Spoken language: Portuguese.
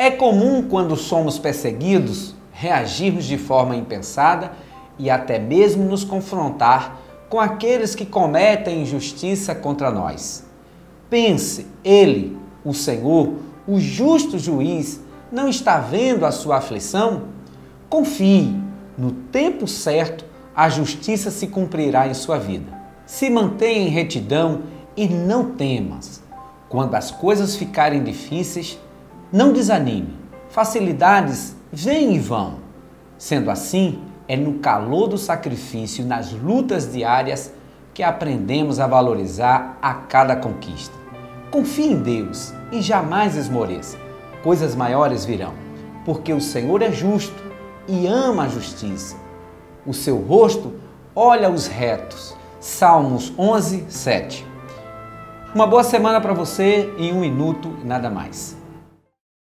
É comum, quando somos perseguidos, reagirmos de forma impensada e até mesmo nos confrontar com aqueles que cometem injustiça contra nós. Pense, Ele, o Senhor, o justo juiz, não está vendo a sua aflição? Confie, no tempo certo, a justiça se cumprirá em sua vida. Se mantenha em retidão e não temas. Quando as coisas ficarem difíceis, não desanime. Facilidades vêm e vão. Sendo assim, é no calor do sacrifício nas lutas diárias que aprendemos a valorizar a cada conquista. Confie em Deus e jamais esmoreça. Coisas maiores virão, porque o Senhor é justo e ama a justiça. O seu rosto olha os retos. Salmos 11, 7. Uma boa semana para você em um minuto e nada mais.